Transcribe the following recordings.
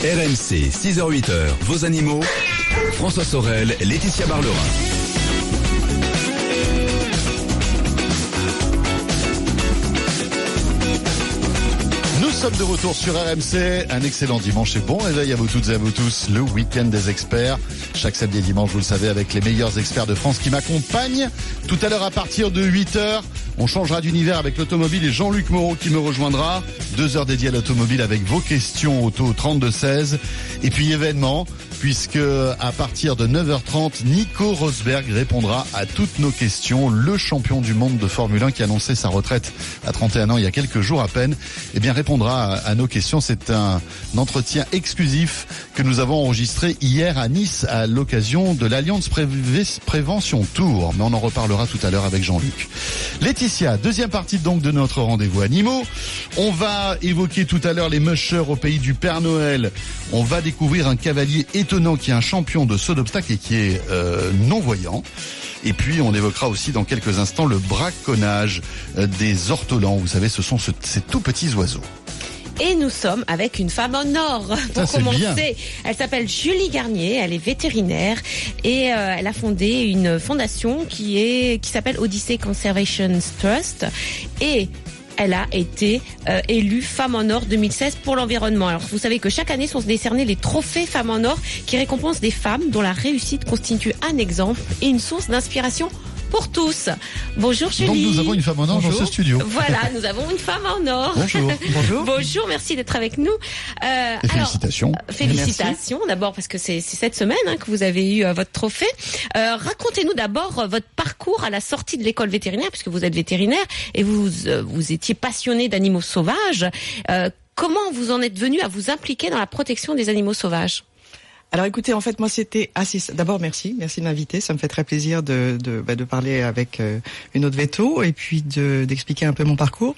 RMC, 6h-8h, vos animaux. François Sorel, Laetitia Barlerin. Nous sommes de retour sur RMC. Un excellent dimanche et bon réveil à vous toutes et à vous tous. Le week-end des experts. Chaque samedi et dimanche, vous le savez, avec les meilleurs experts de France qui m'accompagnent. Tout à l'heure, à partir de 8h, on changera d'univers avec l'automobile et Jean-Luc Moreau qui me rejoindra. Deux heures dédiées à l'automobile avec vos questions auto 32-16. Et puis événement, puisque à partir de 9h30, Nico Rosberg répondra à toutes nos questions. Le champion du monde de Formule 1 qui annonçait sa retraite à 31 ans il y a quelques jours à peine, eh bien répondra à, nos questions. C'est un entretien exclusif que nous avons enregistré hier à Nice à l'occasion de l'Alliance Prévention Tour. Mais on en reparlera tout à l'heure avec Jean-Luc. Laetitia, deuxième partie donc de notre rendez-vous animaux. On va évoquer tout à l'heure les mushers au pays du Père Noël. On va découvrir un cavalier étonnant qui est un champion de saut d'obstacle et qui est euh, non-voyant. Et puis on évoquera aussi dans quelques instants le braconnage euh, des ortolans. Vous savez, ce sont ce- ces tout petits oiseaux. Et nous sommes avec une femme en or pour commencer. bien. Elle s'appelle Julie Garnier, elle est vétérinaire et euh, elle a fondé une fondation qui est qui s'appelle Odyssey Conservation Trust et elle a été euh, élue Femme en Or 2016 pour l'environnement. Alors vous savez que chaque année sont décernés les trophées Femmes en Or qui récompensent des femmes dont la réussite constitue un exemple et une source d'inspiration pour tous. Bonjour Julie. Donc nous avons une femme en or dans ce studio. Voilà, nous avons une femme en or. Bonjour. Bonjour. Bonjour, merci d'être avec nous. Euh, Et alors, félicitations. euh, félicitations d'abord parce que c'est c'est cette semaine hein, que vous avez eu euh, votre trophée. Euh, Racontez-nous d'abord euh, votre parcours à la sortie de l'école vétérinaire puisque vous êtes vétérinaire et vous euh, vous étiez passionné d'animaux sauvages. Euh, comment vous en êtes venu à vous impliquer dans la protection des animaux sauvages? Alors écoutez, en fait, moi c'était assez. D'abord, merci, merci de m'inviter. Ça me fait très plaisir de de, bah, de parler avec euh, une autre veto et puis de d'expliquer un peu mon parcours.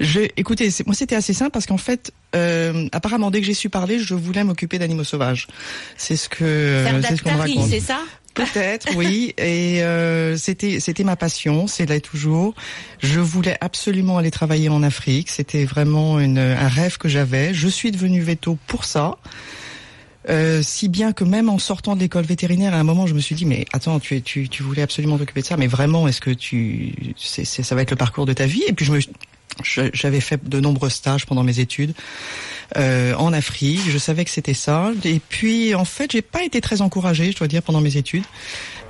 Je, écoutez, moi c'était assez simple parce qu'en fait, euh, apparemment, dès que j'ai su parler, je voulais m'occuper d'animaux sauvages. C'est ce que c'est ce qu'on raconte. c'est ça? Peut-être, oui. Et euh, c'était c'était ma passion, c'est là toujours. Je voulais absolument aller travailler en Afrique. C'était vraiment une, un rêve que j'avais. Je suis devenue veto pour ça. Euh, si bien que même en sortant de l'école vétérinaire, à un moment, je me suis dit mais attends, tu tu, tu voulais absolument t'occuper de ça, mais vraiment, est-ce que tu c'est, ça va être le parcours de ta vie? Et puis je me j'avais fait de nombreux stages pendant mes études euh, en Afrique. Je savais que c'était ça. Et puis en fait, j'ai pas été très encouragée, je dois dire, pendant mes études.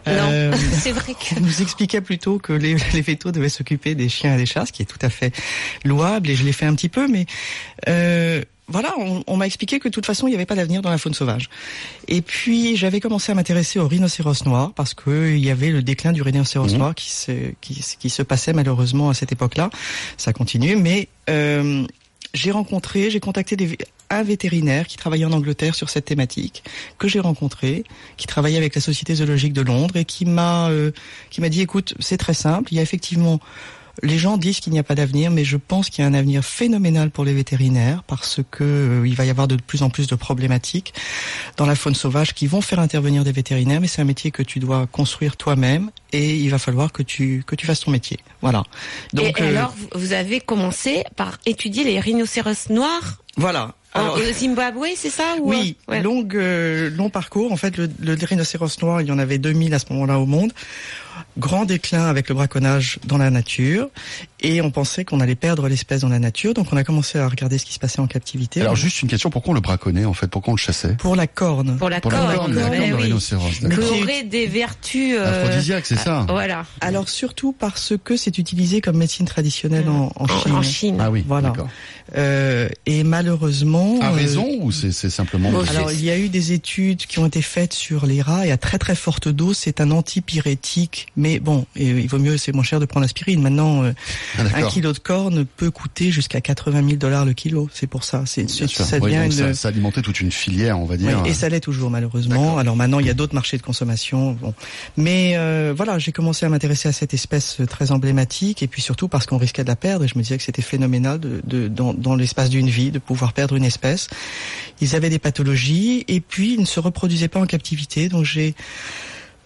Euh, Non, c'est vrai que on nous expliquait plutôt que les, les vétos devaient s'occuper des chiens et des chats, ce qui est tout à fait louable, et je l'ai fait un petit peu, mais euh, voilà, on, on m'a expliqué que de toute façon, il n'y avait pas d'avenir dans la faune sauvage. Et puis, j'avais commencé à m'intéresser au rhinocéros noir, parce que il y avait le déclin du rhinocéros Mhm. noir qui se, qui, qui se passait malheureusement à cette époque-là. Ça continue, mais euh, j'ai rencontré, j'ai contacté des, un vétérinaire qui travaillait en Angleterre sur cette thématique, que j'ai rencontré, qui travaillait avec la Société zoologique de Londres et qui m'a euh, qui m'a dit écoute, c'est très simple, il y a effectivement les gens disent qu'il n'y a pas d'avenir, mais je pense qu'il y a un avenir phénoménal pour les vétérinaires parce que euh, il va y avoir de plus en plus de problématiques dans la faune sauvage qui vont faire intervenir des vétérinaires, mais c'est un métier que tu dois construire toi-même et il va falloir que tu que tu fasses ton métier. Voilà. et, et euh, alors vous avez commencé par étudier les rhinocéros noirs voilà. Alors- au Zimbabwe, c'est ça ou Oui, euh, ouais. euh, long parcours. En fait, le, le rhinocéros noir, il y en avait 2000 à ce moment-là au monde. Grand déclin avec le braconnage dans la nature. Et on pensait qu'on allait perdre l'espèce dans la nature. Donc on a commencé à regarder ce qui se passait en captivité. Alors juste une question, pourquoi on le braconnait en fait? Pourquoi on le chassait? Pour la corne. Pour la Pour la corne, corne, la mais corne de oui. rhinocéros. Mais qui aurait des vertus euh, Aphrodisiaque, c'est ça? Voilà. Alors surtout parce que c'est utilisé comme médecine traditionnelle en, en Chine. En Chine. Ah oui, Voilà. d'accord. Euh, et malheureusement... À euh, raison ou c'est simplement Bon, Alors, il y a eu des études qui ont été faites sur les rats et à très très forte dose, c'est un antipyrétique. Mais bon, et, il vaut mieux, c'est moins cher de prendre l'aspirine. Maintenant, euh, Ah, un kilo de corne peut coûter jusqu'à 80 000 dollars le kilo. C'est pour ça. C'est, ça Oui, devient donc une. ça, ça alimentait toute une filière, on va Oui, dire. et ça l'est toujours malheureusement. Alors maintenant, il y a d'autres marchés de consommation. Bon, mais euh, voilà, j'ai commencé à m'intéresser à cette espèce très emblématique, et puis surtout parce qu'on risquait de la perdre. Et je me disais que c'était phénoménal de, de- dans, dans l'espace d'une vie de pouvoir perdre une espèce. Ils avaient des pathologies, et puis ils ne se reproduisaient pas en captivité. Donc j'ai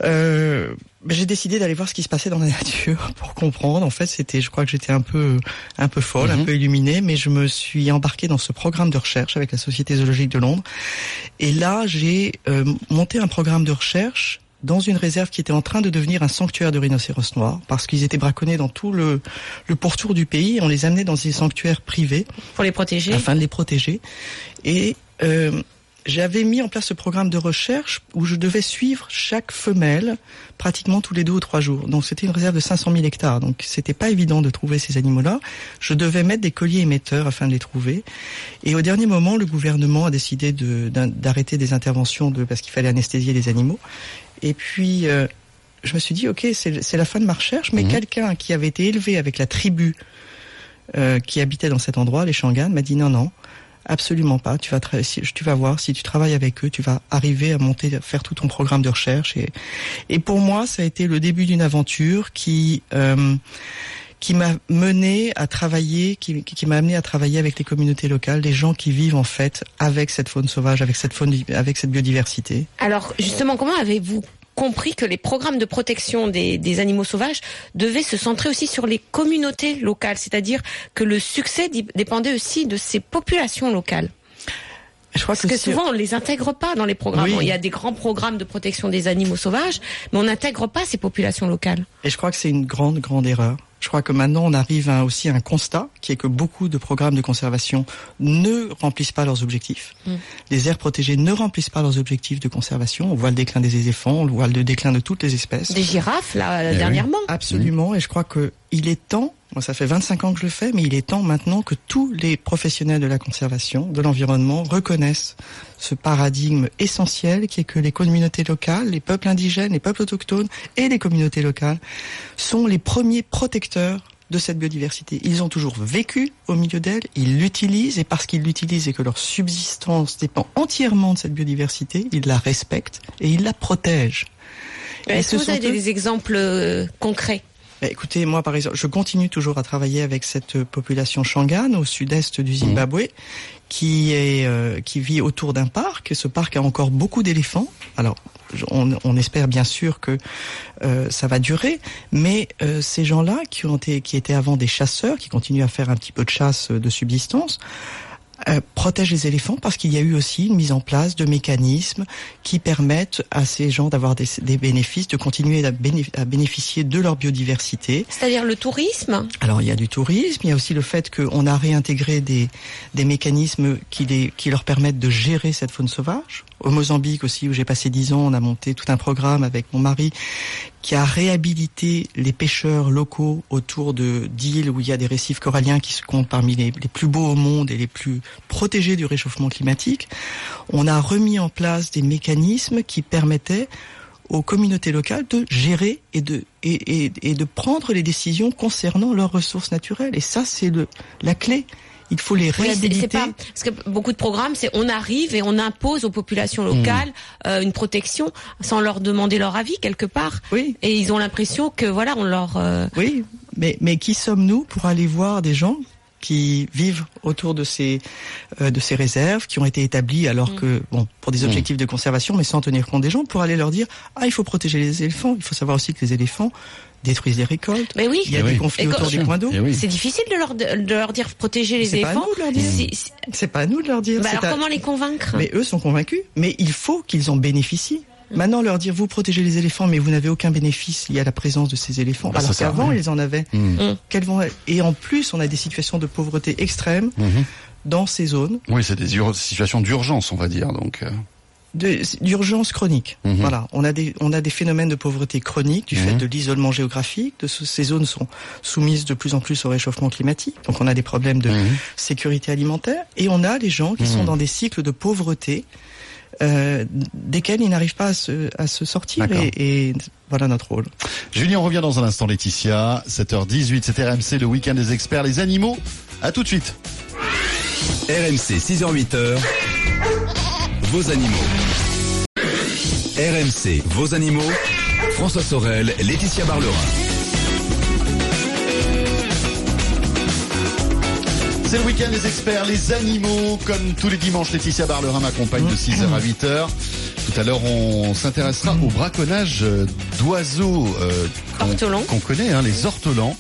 euh, j'ai décidé d'aller voir ce qui se passait dans la nature pour comprendre. En fait, c'était, je crois que j'étais un peu, un peu folle, un Mhm. peu illuminée, mais je me suis embarquée dans ce programme de recherche avec la Société zoologique de Londres. Et là, j'ai euh, monté un programme de recherche dans une réserve qui était en train de devenir un sanctuaire de rhinocéros noirs, parce qu'ils étaient braconnés dans tout le, le pourtour du pays. On les amenait dans des sanctuaires privés Pour les protéger. afin de les protéger. Et euh, j'avais mis en place ce programme de recherche où je devais suivre chaque femelle pratiquement tous les deux ou trois jours. Donc c'était une réserve de 500 000 hectares. Donc c'était pas évident de trouver ces animaux-là. Je devais mettre des colliers émetteurs afin de les trouver. Et au dernier moment, le gouvernement a décidé de- d'arrêter des interventions de, parce qu'il fallait anesthésier les animaux. Et puis euh, je me suis dit, ok, c'est la fin de ma recherche, mais Mhm. quelqu'un qui avait été élevé avec la tribu euh, qui habitait dans cet endroit, les Shangan, m'a dit non, non, absolument pas. Tu vas, si- tu vas voir, si tu travailles avec eux, tu vas arriver à monter, à faire tout ton programme de recherche. Et, et pour moi, ça a été le début d'une aventure qui euh, qui m'a mené à travailler, qui, qui m'a amené à travailler avec les communautés locales, les gens qui vivent en fait avec cette faune sauvage, avec cette faune, avec cette biodiversité. Alors justement, comment avez-vous compris que les programmes de protection des, des animaux sauvages devaient se centrer aussi sur les communautés locales, c'est-à-dire que le succès dépendait aussi de ces populations locales? Je crois Parce que souvent on les intègre pas dans les programmes. Oui. Il y a des grands programmes de protection des animaux sauvages, mais on n'intègre pas ces populations locales. Et je crois que c'est une grande, grande erreur. Je crois que maintenant, on arrive à aussi un constat, qui est que beaucoup de programmes de conservation ne remplissent pas leurs objectifs. Mm. Les aires protégées ne remplissent pas leurs objectifs de conservation. On voit le déclin des éléphants, on voit le déclin de toutes les espèces. Des girafes là Eh oui. dernièrement. Absolument. Et je crois que il est temps, moi ça fait 25 ans que je le fais, mais il est temps maintenant que tous les professionnels de la conservation, de l'environnement, reconnaissent ce paradigme essentiel qui est que les communautés locales, les peuples indigènes, les peuples autochtones et les communautés locales sont les premiers protecteurs de cette biodiversité. Ils ont toujours vécu au milieu d'elle, ils l'utilisent et parce qu'ils l'utilisent et que leur subsistance dépend entièrement de cette biodiversité, ils la respectent et ils la protègent. Et Est-ce ce que vous sont avez eux- des exemples euh, concrets? Bah, écoutez, moi par exemple, je continue toujours à travailler avec cette population Shangan au sud-est du Zimbabwe, qui est euh, qui vit autour d'un parc. Ce parc a encore beaucoup d'éléphants. Alors, on, on espère bien sûr que euh, ça va durer, mais euh, ces gens-là qui ont été qui étaient avant des chasseurs, qui continuent à faire un petit peu de chasse euh, de subsistance. Euh, protègent les éléphants parce qu'il y a eu aussi une mise en place de mécanismes qui permettent à ces gens d'avoir des, des bénéfices, de continuer à, béné- à bénéficier de leur biodiversité. C'est-à-dire le tourisme? Alors il y a du tourisme, il y a aussi le fait qu'on a réintégré des, des mécanismes qui, les, qui leur permettent de gérer cette faune sauvage. Au Mozambique aussi, où j'ai passé dix ans, on a monté tout un programme avec mon mari qui a réhabilité les pêcheurs locaux autour de d'îles où il y a des récifs coralliens qui se comptent parmi les, les plus beaux au monde et les plus protégés du réchauffement climatique. On a remis en place des mécanismes qui permettaient aux communautés locales de gérer et de et, et, et de prendre les décisions concernant leurs ressources naturelles. Et ça, c'est le la clé. Il faut les Oui, réhabiliter. c'est pas parce que beaucoup de programmes, c'est on arrive et on impose aux populations locales euh, une protection sans leur demander leur avis quelque part. Oui, Et ils ont l'impression que voilà, on leur euh, oui. Mais mais qui sommes-nous pour aller voir des gens qui vivent autour de ces euh, de ces réserves qui ont été établies alors Mm. que bon pour des objectifs de conservation mais sans tenir compte des gens pour aller leur dire ah il faut protéger les éléphants il faut savoir aussi que les éléphants détruisent les récoltes Mais oui. il y a Eh des oui. conflits Et autour des points d'eau Eh oui. C'est difficile de leur de leur dire protéger les C'est pas à éléphants. nous de leur dire. Si- c'est pas à nous de leur dire bah alors à- comment les convaincre? Mais eux sont convaincus. Mais il faut qu'ils en bénéficient. Maintenant, leur dire vous protégez les éléphants, mais vous n'avez aucun bénéfice lié à la présence de ces éléphants. Bah, alors qu'avant, ils en avaient. Mmh. Quelles vont Et en plus, on a des situations de pauvreté extrême Mhm. dans ces zones Oui, c'est des ur- situations d'urgence, on va dire. Donc, euh, d'urgence chronique. Mhm. Voilà, on a des on a des phénomènes de pauvreté chronique du fait de l'isolement géographique. De ce- ces zones sont soumises de plus en plus au réchauffement climatique. Donc, on a des problèmes de sécurité alimentaire et on a les gens qui sont dans des cycles de pauvreté euh, desquels ils n'arrivent pas à se, à se sortir et voilà notre rôle. Julien, on revient dans un instant, Laetitia. 7h18, c'est RMC, le week-end des experts, les animaux. À tout de suite. RMC 6h-8h. Vos animaux. RMC, vos animaux. François Sorel, Laetitia Barlerin. C'est le week-end des experts, les animaux. Comme tous les dimanches, Laetitia Barlerin m'accompagne de 6h à 8h. Tout à l'heure, on s'intéressera au braconnage euh, d'oiseaux euh, qu'on connaît, hein, les ortolans.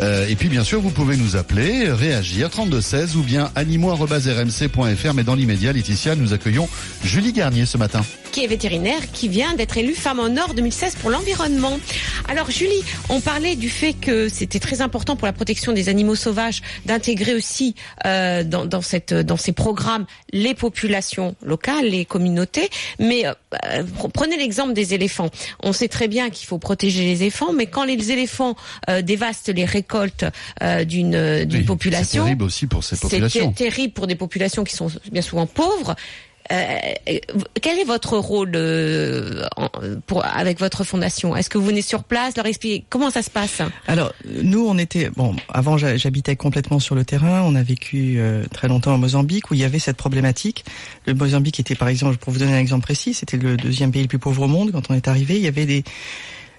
Euh, et puis bien sûr, vous pouvez nous appeler, réagir 3216 ou bien animaux@rmc.fr. Mais dans l'immédiat, Laetitia, nous accueillons Julie Garnier ce matin. Qui est vétérinaire, qui vient d'être élue femme en or 2016 pour l'environnement. Alors Julie, on parlait du fait que c'était très important pour la protection des animaux sauvages d'intégrer aussi euh, dans, dans, cette, dans ces programmes les populations locales, les communautés. Mais euh, euh, prenez l'exemple des éléphants. On sait très bien qu'il faut protéger les éléphants, mais quand les éléphants euh, dévastent les récoltes euh, d'une d'une Oui, population, C'est terrible aussi pour ces c'est populations. ter- terrible pour des populations qui sont bien souvent pauvres. Euh, quel est votre rôle euh, pour, avec votre fondation? Est-ce que vous venez sur place, leur expliquer? Comment ça se passe? Alors, nous, on était bon. Avant, j'ha- j'habitais complètement sur le terrain. On a vécu euh, très longtemps au Mozambique où il y avait cette problématique. Le Mozambique était, par exemple, pour vous donner un exemple précis, c'était le deuxième pays le plus pauvre au monde. Quand on est arrivé, il y avait des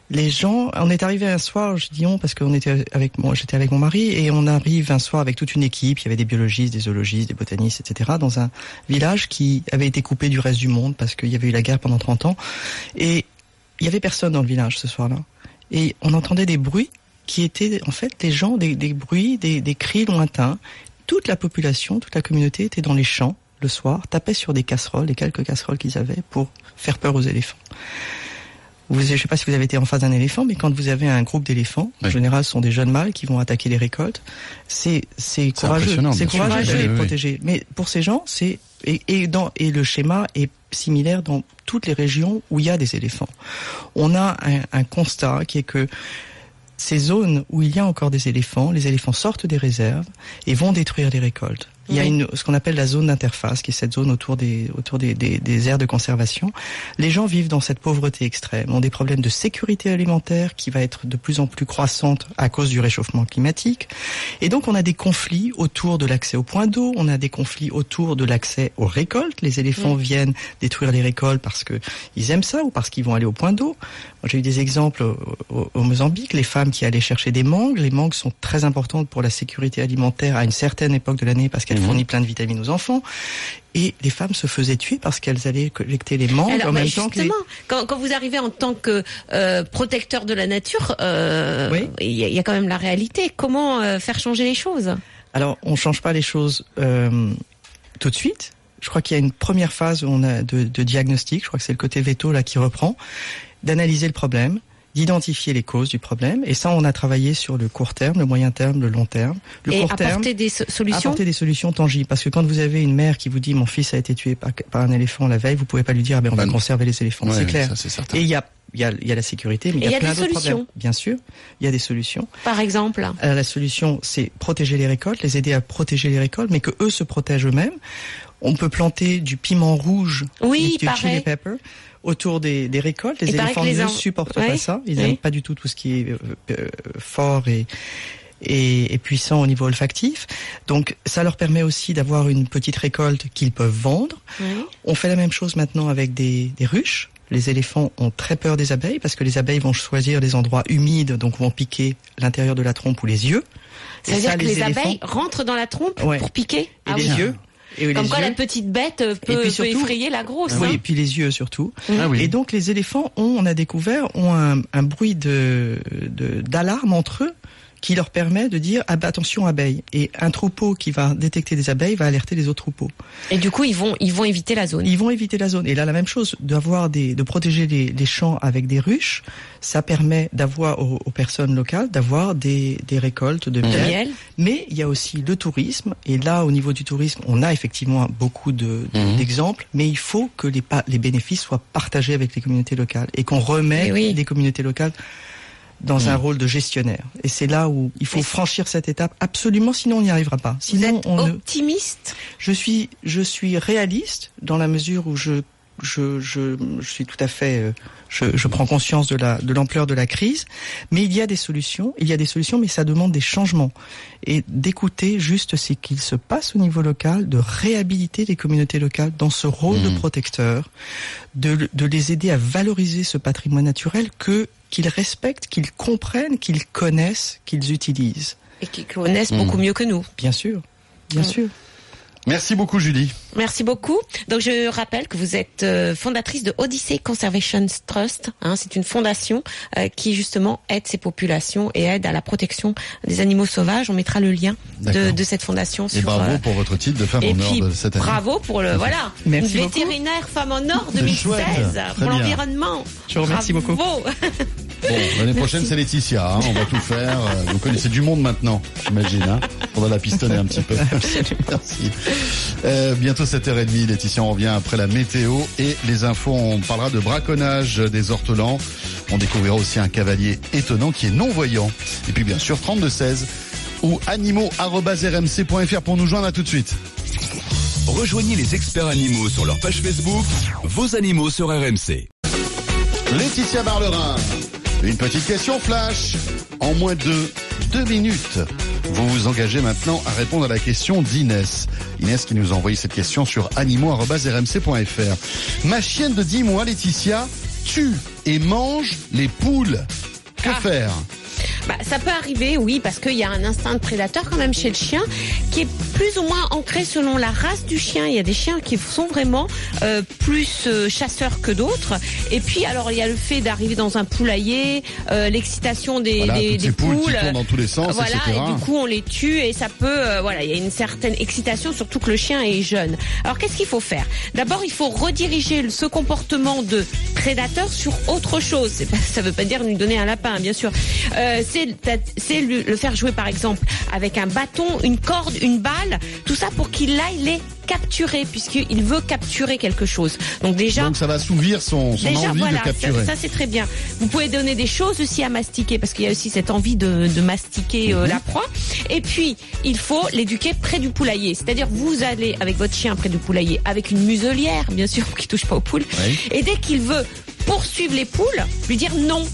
les gens. On est arrivé un soir, je dis on parce qu'on était avec moi, j'étais avec mon mari et on arrive un soir avec toute une équipe. Il y avait des biologistes, des zoologistes, des botanistes, etc. Dans un village qui avait été coupé du reste du monde parce qu'il y avait eu la guerre pendant 30 ans et il y avait personne dans le village ce soir-là. Et on entendait des bruits qui étaient en fait des gens, des, bruits, des, des cris lointains. Toute la population, toute la communauté était dans les champs le soir, tapait sur des casseroles, les quelques casseroles qu'ils avaient pour faire peur aux éléphants. Vous, je ne sais pas si vous avez été en face d'un éléphant, mais quand vous avez un groupe d'éléphants, en général, ce sont des jeunes mâles qui vont attaquer les récoltes. C'est c'est courageux, c'est courageux de les oui, oui. protéger. Mais pour ces gens, c'est et, et dans et le schéma est similaire dans toutes les régions où il y a des éléphants. On a un, un constat qui est que ces zones où il y a encore des éléphants, les éléphants sortent des réserves et vont détruire les récoltes. Il y a une, ce qu'on appelle la zone d'interface, qui est cette zone autour des, autour des, des, des aires de conservation. Les gens vivent dans cette pauvreté extrême, ont des problèmes de sécurité alimentaire qui va être de plus en plus croissante à cause du réchauffement climatique. Et donc on a des conflits autour de l'accès aux points d'eau, on a des conflits autour de l'accès aux récoltes. Les éléphants viennent détruire les récoltes parce que ils aiment ça ou parce qu'ils vont aller au point d'eau. J'ai eu des exemples au, au- au Mozambique, les femmes qui allaient chercher des mangues. Les mangues sont très importantes pour la sécurité alimentaire à une certaine époque de l'année parce qu'elles Mhm. fournissent plein de vitamines aux enfants. Et les femmes se faisaient tuer parce qu'elles allaient collecter les mangues Alors, en bah, même temps que les... quand, quand vous arrivez en tant que euh, protecteur de la nature, euh, Oui. il y, a- il y a quand même la réalité. Comment euh, faire changer les choses? Alors, on change pas les choses tout de suite. Je crois qu'il y a une première phase où on a de, de diagnostic. Je crois que c'est le côté veto là qui reprend, d'analyser le problème, d'identifier les causes du problème. Et ça, on a travaillé sur le court terme, le moyen terme, le long terme. Le et court terme, apporter des so- solutions apporter des solutions tangibles. Parce que quand vous avez une mère qui vous dit mon fils a été tué par, par un éléphant la veille, vous pouvez pas lui dire ah ben on Bah va non. conserver les éléphants. Ouais, c'est clair. ça, c'est certain. Et il y a il y a, il y a la sécurité, mais Et il y il y a a plein des d'autres problèmes. solutions. Bien sûr, il y a des solutions. Par exemple Alors, Euh, la solution, c'est protéger les récoltes, les aider à protéger les récoltes, mais que eux se protègent eux-mêmes. On peut planter du piment rouge, Oui, du chili pepper, autour des, des récoltes. Les éléphants les ne en- supportent Ouais, pas ça. Ils n'aiment pas du tout tout ce qui est euh, euh, fort et, et, et puissant au niveau olfactif. Donc, ça leur permet aussi d'avoir une petite récolte qu'ils peuvent vendre. On fait la même chose maintenant avec des, des ruches. Les éléphants ont très peur des abeilles parce que les abeilles vont choisir des endroits humides, donc vont piquer l'intérieur de la trompe ou les yeux. Et C'est-à-dire ça, que les, éléphants- abeilles rentrent dans la trompe Ouais. pour piquer? Et Ah les oui. yeux. Et Comme quoi yeux. la petite bête euh, peut, puis peut surtout- effrayer la grosse. Oui, hein. et puis les yeux surtout. Ah oui. Et donc les éléphants ont, on a découvert, ont un, un bruit de de- d'alarme entre eux qui leur permet de dire ah bah, attention abeilles. Et un troupeau qui va détecter des abeilles va alerter les autres troupeaux. Et du coup, ils vont, ils vont éviter la zone. Ils vont éviter la zone. Et là la même chose, d'avoir des, de protéger les, les champs avec des ruches, ça permet d'avoir aux, aux personnes locales d'avoir des, des récoltes de miel. miel. Mais il y a aussi le tourisme. Et là, au niveau du tourisme, on a effectivement beaucoup de- de- Mhm. d'exemples. Mais il faut que les, les bénéfices soient partagés avec les communautés locales et qu'on remette Eh oui. les communautés locales dans un rôle de gestionnaire. Et c'est là où il faut franchir cette étape absolument, sinon on n'y arrivera pas. Vous Sinon, êtes on ne... optimiste? Je suis je suis réaliste dans la mesure où je je, je, je suis tout à fait euh, je, je prends conscience de la de l'ampleur de la crise mais il y a des solutions il y a des solutions mais ça demande des changements et d'écouter juste ce qu'il se passe au niveau local de réhabiliter les communautés locales dans ce rôle de Mhm. protecteur de, de les aider à valoriser ce patrimoine naturel que qu'ils respectent qu'ils comprennent qu'ils connaissent qu'ils utilisent et qui connaissent Mm. beaucoup mieux que nous. bien sûr bien Mhm. sûr Merci beaucoup Julie. Merci beaucoup. Donc je rappelle que vous êtes euh, fondatrice de Odyssey Conservation Trust. Hein, c'est une fondation euh, qui justement aide ces populations et aide à la protection des animaux sauvages. On mettra le lien de, cette fondation Et sur. bravo euh, pour votre titre de femme et en or de cette année. bravo pour le voilà Merci une beaucoup. vétérinaire femme en or C'est 2016 chouette. Très pour l'environnement. Je vous remercie Bravo. Bon, l'année prochaine c'est Laetitia, hein, on va tout faire. Euh, Vous connaissez du monde maintenant, j'imagine. Hein on va la pistonner un petit peu. Merci. Euh, bientôt 7h30, Laetitia, on revient après la météo et les infos. On parlera de braconnage des ortolans. On découvrira aussi un cavalier étonnant qui est non-voyant. Et puis bien sûr 3216 ou animaux.rmc.fr pour nous joindre à tout de suite. Rejoignez les experts animaux sur leur page Facebook, vos animaux sur RMC. Laetitia Barlerin. Une petite question flash. En moins de deux minutes, vous vous engagez maintenant à répondre à la question d'Inès. Inès qui nous a envoyé cette question sur animaux.rmc.fr. Ma chienne de 10 mois, Laetitia, tue et mange les poules. Que Ah. faire? Bah, ça peut arriver, oui, parce qu'il y a un instinct de prédateur quand même chez le chien qui est plus ou moins ancré selon la race du chien. Il y a des chiens qui sont vraiment euh, plus euh, chasseurs que d'autres. Et puis, alors, il y a le fait d'arriver dans un poulailler, euh, l'excitation des, Voilà, des, poules, qui tournent dans tous les sens, voilà, etc. et du coup, on les tue et ça peut, voilà, il y a une certaine excitation, surtout que le chien est jeune. Alors, qu'est-ce qu'il faut faire? D'abord, il faut rediriger ce comportement de prédateur sur autre chose. Ça veut pas dire lui donner un lapin, bien sûr. C'est le, le faire jouer, par exemple, avec un bâton, une corde, une balle, tout ça pour qu'il aille les capturer, puisqu'il veut capturer quelque chose. Donc déjà, Donc ça va assouvir son, son Déjà, envie voilà, de capturer. ça, ça, c'est très bien. Vous pouvez donner des choses aussi à mastiquer parce qu'il y a aussi cette envie de, de mastiquer Mhm. euh, la proie. Et puis, il faut l'éduquer près du poulailler. C'est-à-dire, vous allez avec votre chien près du poulailler avec une muselière, bien sûr, qui touche pas aux poules. Oui. Et dès qu'il veut poursuivre les poules, lui dire non.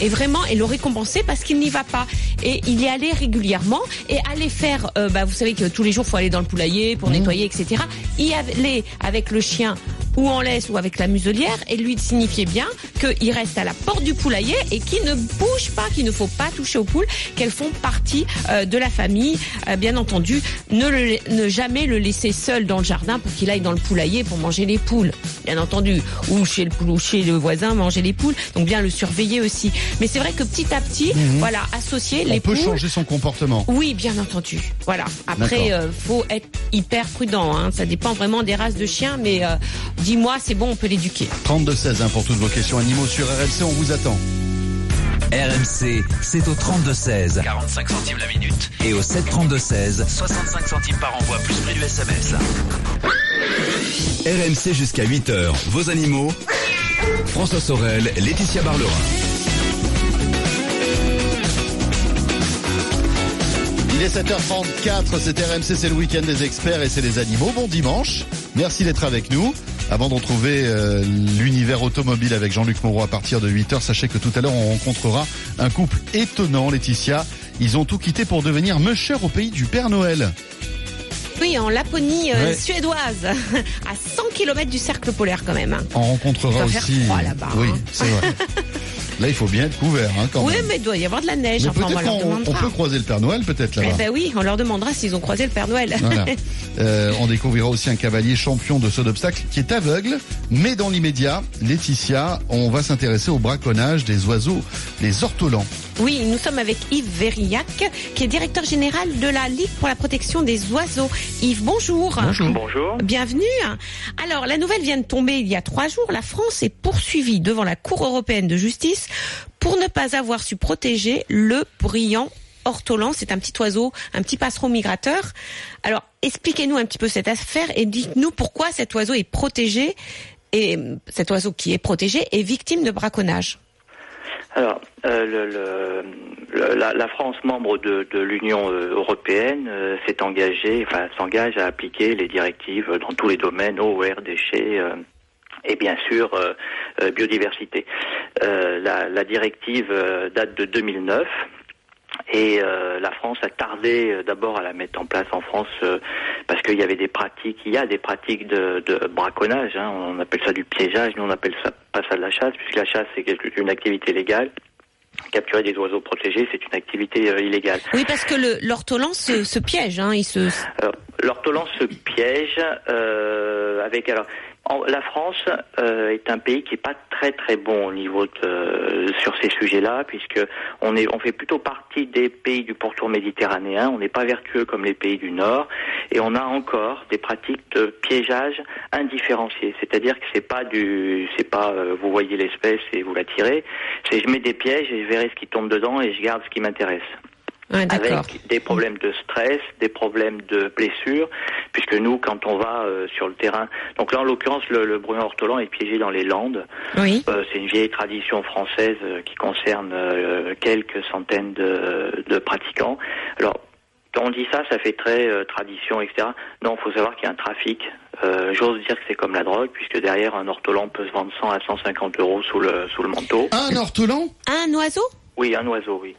Et vraiment, et le récompenser parce qu'il n'y va pas. Et il y allait régulièrement et aller faire, euh, bah, vous savez que tous les jours, faut aller dans le poulailler pour nettoyer, etc. Y aller avec le chien ou en laisse ou avec la muselière et lui signifier bien qu'il reste à la porte du poulailler et qu'il ne bouge pas, qu'il ne faut pas toucher aux poules, qu'elles font partie euh, de la famille. Euh, bien entendu, ne, le- ne jamais le laisser seul dans le jardin pour qu'il aille dans le poulailler pour manger les poules, bien entendu, ou chez le, ou chez le voisin manger les poules. Donc bien le surveiller aussi. Mais c'est vrai que petit à petit, voilà, associer Mhm. On les peut poules. changer son comportement. Oui, bien entendu. Voilà. Après, euh, faut être hyper prudent. Hein. Ça dépend vraiment des races de chiens, mais dis-moi, c'est bon, on peut l'éduquer. 3216 hein, pour toutes vos questions animaux sur RMC, on vous attend. RMC, c'est au 32-16. 45 centimes la minute. Et au 732-16. 65 centimes par envoi, plus prix du SMS. RMC jusqu'à 8h. Vos animaux. François Sorel, Laetitia Barlerin. Il est 7h34, c'est RMC, c'est le week-end des experts et c'est les animaux. Bon dimanche, merci d'être avec nous. Avant de retrouver euh, l'univers automobile avec Jean-Luc Moreau à partir de 8h, sachez que tout à l'heure on rencontrera un couple étonnant, Laetitia. Ils ont tout quitté pour devenir musher au pays du Père Noël. Oui, en Laponie euh, Ouais. suédoise, à 100 km du cercle polaire quand même. On rencontrera aussi. froid Oui, hein. c'est vrai. Là, il faut bien être couvert hein, quand Oui, même. mais il doit y avoir de la neige. Mais enfin, on va leur peut croiser le Père Noël, peut-être Eh là-bas. ben oui, on leur demandera s'ils ont croisé le Père Noël. Voilà. Euh, on découvrira aussi un cavalier champion de saut d'obstacle qui est aveugle, mais dans l'immédiat, Laetitia, on va s'intéresser au braconnage des oiseaux, les ortolans. Oui, nous sommes avec Yves Verillac, qui est directeur général de la Ligue pour la protection des oiseaux. Yves, bonjour. Bonjour. Bienvenue. Alors, la nouvelle vient de tomber il y a trois jours. La France est poursuivie devant la Cour européenne de justice pour ne pas avoir su protéger le brillant ortolan. C'est un petit oiseau, un petit passereau migrateur. Alors, expliquez-nous un petit peu cette affaire et dites-nous pourquoi cet oiseau est protégé et cet oiseau qui est protégé est victime de braconnage. Alors, euh, le, le- la, la France, membre de, de l'Union euh, européenne, euh, s'est engagée, enfin s'engage à appliquer les directives dans tous les domaines, eau, air, déchets. euh, et bien sûr, euh, euh, biodiversité. La, la directive date de 2009 et euh, la France a tardé euh, d'abord à la mettre en place en France euh, parce qu'il y avait des pratiques, il y a des pratiques de, de braconnage, hein, on appelle ça du piégeage, nous on appelle ça pas ça de la chasse, puisque la chasse c'est une activité légale. capturer des oiseaux protégés, c'est une activité euh, illégale. Oui, parce que l'ortolan se, se piège, hein, il se. L'ortolan se piège euh, avec alors. La France euh, est un pays qui est pas très très bon au niveau de, sur ces sujets-là, puisque on est on fait plutôt partie des pays du pourtour méditerranéen. On n'est pas vertueux comme les pays du Nord, et on a encore des pratiques de piégeage indifférencié. C'est-à-dire que c'est pas du c'est pas euh, vous voyez l'espèce et vous la tirez. C'est je mets des pièges et je verrai ce qui tombe dedans et je garde ce qui m'intéresse Ouais, d'accord. avec des problèmes de stress, des problèmes de blessures, puisque nous, quand on va euh, sur le terrain, donc là en l'occurrence le, le bruyant ortolan est piégé dans les Landes. Oui. Euh, c'est une vieille tradition française euh, qui concerne euh, quelques centaines de, de pratiquants. Alors quand on dit ça, ça fait très euh, tradition, etc. Non, il faut savoir qu'il y a un trafic. Euh, J'ose dire que c'est comme la drogue, puisque derrière un ortolan peut se vendre 100 à 150 euros sous le sous le manteau. Un ortolan? Un oiseau? Oui, un oiseau, oui.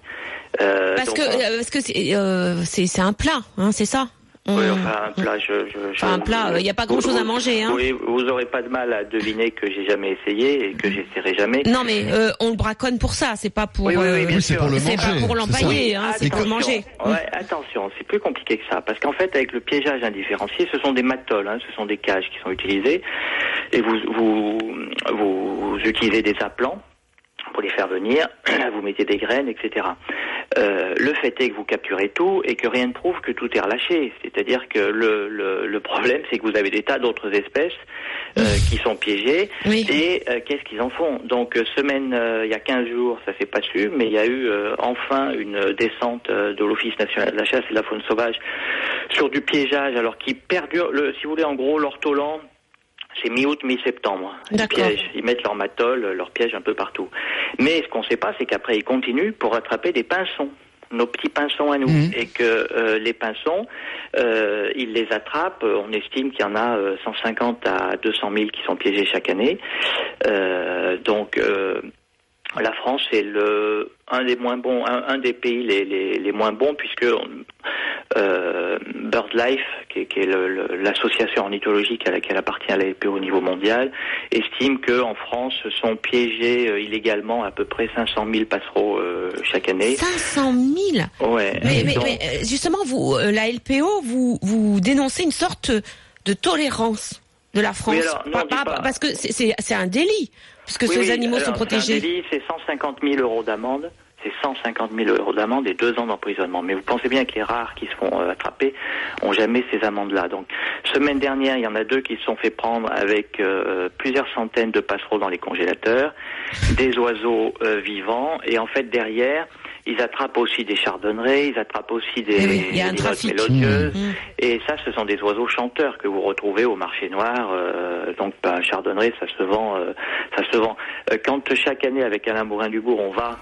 Euh, Parce donc, que on- parce que c'est euh, c'est c'est un plat, hein, c'est ça. On- Oui, enfin, un plat, je, je, je- Enfin, un plat, il n'y a pas grand chose à manger, hein. Oui, vous aurez pas de mal à deviner que j'ai jamais essayé et que j'essaierai jamais. Non mais euh, on le braconne pour ça, c'est pas pour. Oui, oui, oui, bien Oui, c'est sûr. pour le c'est manger. pas pour c'est l'empailler, hein, c'est pour le Attention. manger. Ouais, attention, c'est plus compliqué que ça, parce qu'en fait, avec le piégeage indifférencié, ce sont des matoles, hein, ce sont des cages qui sont utilisées, et vous vous vous utilisez des appelants pour les faire venir, vous mettez des graines, etc. Euh, le fait est que vous capturez tout et que rien ne prouve que tout est relâché. C'est-à-dire que le, le, le problème, c'est que vous avez des tas d'autres espèces euh, qui sont piégées Oui. et euh, qu'est-ce qu'ils en font? Donc, semaine, il y a 15 jours, ça s'est pas su, mais il y a eu enfin une descente de l'Office national de la chasse et de la faune sauvage sur du piégeage, alors qui perdure, le, si vous voulez, en gros, l'ortolan, c'est mi-août, mi-septembre. Ils piègent, ils mettent leur matol, leur piège un peu partout. Mais ce qu'on ne sait pas, c'est qu'après, ils continuent pour attraper des pinsons nos petits pinsons à nous Mhm. et que euh, les pinsons, euh, ils les attrapent. On estime qu'il y en a euh, 150 à 200 000 qui sont piégés chaque année. Euh, donc euh, la France est le un des moins bons, un, un des pays les, les, les moins bons puisque euh, BirdLife, qui est, qui l'association ornithologique à laquelle appartient la LPO au niveau mondial, estime que en France sont piégés euh, illégalement à peu près 500 000 passereaux euh, chaque année. 500 000 Ouais. mais, mais, Donc- mais, euh, justement, vous, la LPO, vous, vous dénoncez une sorte de tolérance de la France. Oui, alors, non, Pas-. Parce que c'est un délit, puisque Oui, ces oui, animaux alors, sont protégés. c'est 150 000 euros d'amende. C'est 150 000 euros d'amende et deux ans d'emprisonnement. Mais vous pensez bien que les rares qui se font euh, attraper ont jamais ces amendes-là. Donc, semaine dernière, il y en a deux qui se sont fait prendre avec euh, plusieurs centaines de passereaux dans les congélateurs, des oiseaux euh, vivants, et en fait derrière, ils attrapent aussi des chardonnerets, ils attrapent aussi des, Eh oui, des notes mélodieuses. Mmh. Et ça, ce sont des oiseaux chanteurs que vous retrouvez au marché noir. euh, donc, un chardonneret, ça se vend. euh, ça se vend. Euh, quand chaque année, avec Alain Bourin-Dubourg, on va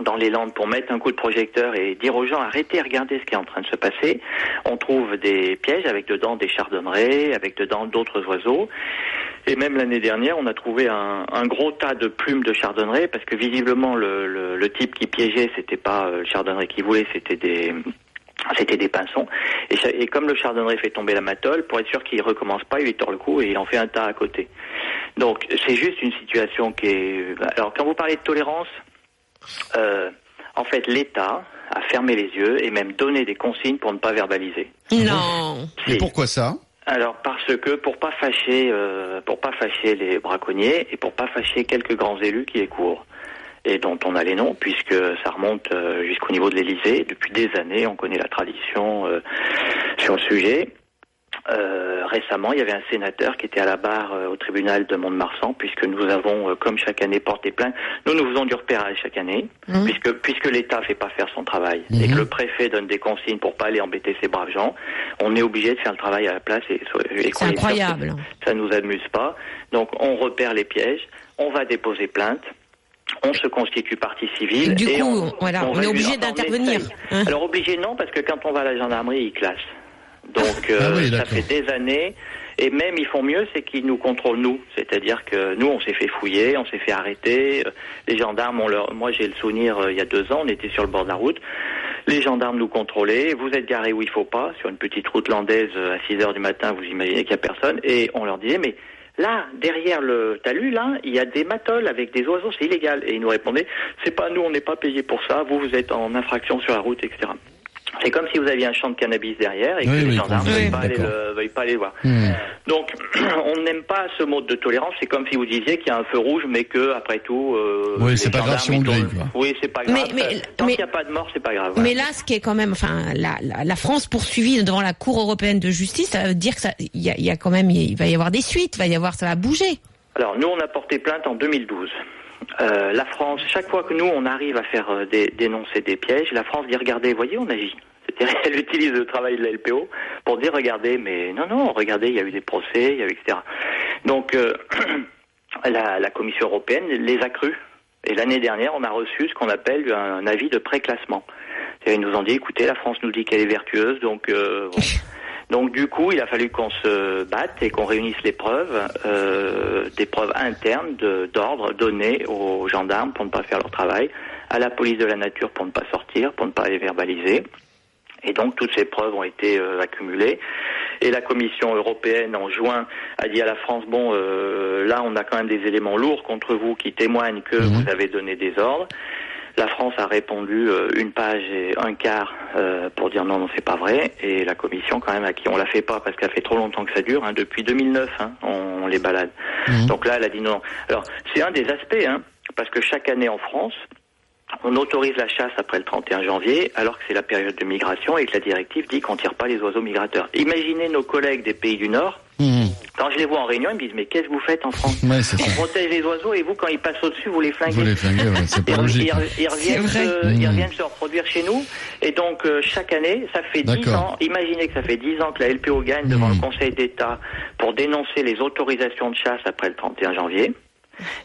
dans les Landes pour mettre un coup de projecteur et dire aux gens arrêtez, regardez ce qui est en train de se passer. On trouve des pièges avec dedans des chardonnerets, avec dedans d'autres oiseaux. Et même l'année dernière, on a trouvé un, un gros tas de plumes de chardonneret parce que visiblement le, le, le type qui piégeait, c'était pas euh, le chardonneret qu'il voulait, c'était des c'était des pinsons. Et, et comme le chardonneret fait tomber la matole, pour être sûr qu'il recommence pas, il lui tord le cou et il en fait un tas à côté. Donc c'est juste une situation qui est. Alors quand vous parlez de tolérance, euh, en fait l'État a fermé les yeux et même donné des consignes pour ne pas verbaliser. Non. Et Si. pourquoi ça? Alors parce que pour pas fâcher, euh, pour pas fâcher les braconniers et pour pas fâcher quelques grands élus qui les courent et dont on a les noms puisque ça remonte euh, jusqu'au niveau de l'Élysée depuis des années. On connaît la tradition euh, sur le sujet. Euh, récemment, il y avait un sénateur qui était à la barre euh, au tribunal de Mont-de-Marsan, puisque nous avons, euh, comme chaque année, porté plainte. Nous, nous faisons du repérage chaque année, Mhm. puisque puisque l'État fait pas faire son travail et Mhm. que le préfet donne des consignes pour pas aller embêter ces braves gens. On est obligé de faire le travail à la place et, et C'est est sûr incroyable. Ça nous amuse pas. Donc, on repère les pièges, on va déposer plainte. On se constitue partie civile. Du et coup, on, voilà, on est obligé d'intervenir, hein. Alors obligé non, parce que quand on va à la gendarmerie, ils classent. Donc euh, Ah oui, ça fait des années. Et même ils font mieux, c'est qu'ils nous contrôlent nous. C'est-à-dire que nous, on s'est fait fouiller, on s'est fait arrêter. Euh, Les gendarmes, ont leur... moi j'ai le souvenir, euh, il y a deux ans, on était sur le bord de la route. Les gendarmes nous contrôlaient. Vous êtes garés où il faut pas, sur une petite route landaise euh, à 6 heures du matin. Vous imaginez qu'il y a personne. Et on leur disait, mais Là, derrière le talus, là, il y a des matolls avec des oiseaux, c'est illégal. Et il nous répondait, c'est pas nous, on n'est pas payé pour ça, vous, vous êtes en infraction sur la route, etc. C'est comme si vous aviez un champ de cannabis derrière et que Oui, les oui, gendarmes ne oui, veuillent pas, aller d'accord. le- veuillent pas aller voir. Hmm. Donc, on n'aime pas ce mode de tolérance. C'est comme si vous disiez qu'il y a un feu rouge, mais que après tout, euh, Oui, les c'est pas grave si on grille. Oui, c'est pas grave. Mais- mais- Tant mais- qu'il n'y a pas de mort, c'est pas grave. voilà. Mais là, ce qui est quand même, enfin, la, la, la France poursuivie devant la Cour européenne de justice, ça veut dire que ça, il y a, il y a quand même, il va y avoir des suites, va y avoir, ça va bouger. Alors nous, on a porté plainte en 2012. Euh, la France, chaque fois que nous, on arrive à faire euh, des, dénoncer des pièges, la France dit regardez, voyez, on agit. C'est-à-dire, elle utilise le travail de la LPO pour dire regardez, mais non, non, regardez, il y a eu des procès, il y a eu etc. Donc euh, la, la Commission européenne les a crus. Et l'année dernière, on a reçu ce qu'on appelle un, avis de préclassement. Ils nous ont dit écoutez, la France nous dit qu'elle est vertueuse, donc euh, bon. Donc du coup, il a fallu qu'on se batte et qu'on réunisse les preuves, euh, des preuves internes d'ordre données aux gendarmes pour ne pas faire leur travail, à la police de la nature pour ne pas sortir, pour ne pas les verbaliser. Et donc toutes ces preuves ont été euh, accumulées. Et la Commission européenne en juin a dit à la France bon euh, là on a quand même des éléments lourds contre vous qui témoignent que Mhm. vous avez donné des ordres. La France a répondu euh, une page et un quart euh, pour dire non, non, c'est pas vrai. Et la commission, quand même, à qui on la fait pas parce qu'elle fait trop longtemps que ça dure, hein, depuis 2009, hein, on, on les balade. Mhm. Donc là, elle a dit non. Alors, c'est un des aspects, hein, parce que chaque année en France, on autorise la chasse après le 31 janvier, alors que c'est la période de migration et que la directive dit qu'on tire pas les oiseaux migrateurs. Imaginez nos collègues des pays du Nord, Hmm. quand je les vois en réunion, ils me disent mais qu'est-ce que vous faites en France Ouais, On ça. protège les oiseaux et vous, quand ils passent au-dessus, vous les flinguez. Vous les flinguez, ouais, c'est Ils, pas logique. ils- ils reviennent se, ils reviennent se reproduire chez nous. Et donc, euh, chaque année, ça fait 10 D'accord. ans. Imaginez que ça fait 10 ans que la LPO gagne devant Mmh. le Conseil d'État pour dénoncer les autorisations de chasse après le 31 janvier.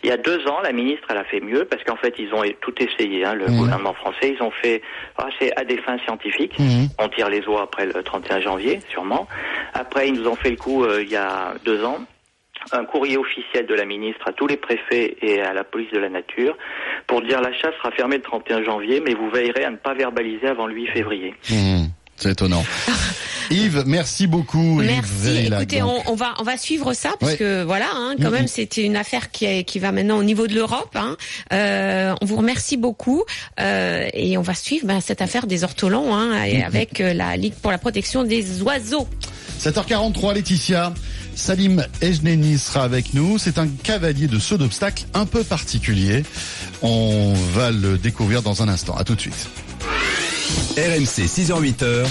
Il y a deux ans, la ministre, elle a fait mieux parce qu'en fait, ils ont tout essayé. Hein, le Mmh. gouvernement français, ils ont fait, ah, c'est à des fins scientifiques. Mhm. On tire les oies après le 31 janvier, sûrement. Après, ils nous ont fait le coup euh, il y a deux ans. Un courrier officiel de la ministre à tous les préfets et à la police de la nature pour dire la chasse sera fermée le 31 janvier, mais vous veillerez à ne pas verbaliser avant le 8 février. Hmm, C'est étonnant. Yves, merci beaucoup. Merci. Écoutez, on, on va on va suivre ça parce que voilà, hein, quand même, c'était une affaire qui est, qui va maintenant au niveau de l'Europe. Hein. Euh, on vous remercie beaucoup euh, et on va suivre ben, cette affaire des ortolans hein, avec euh, la Ligue pour la protection des oiseaux. 7h43, Laetitia. Salim Ejneni sera avec nous. C'est un cavalier de saut d'obstacle un peu particulier. On va le découvrir dans un instant. À tout de suite. RMC 6h-8h,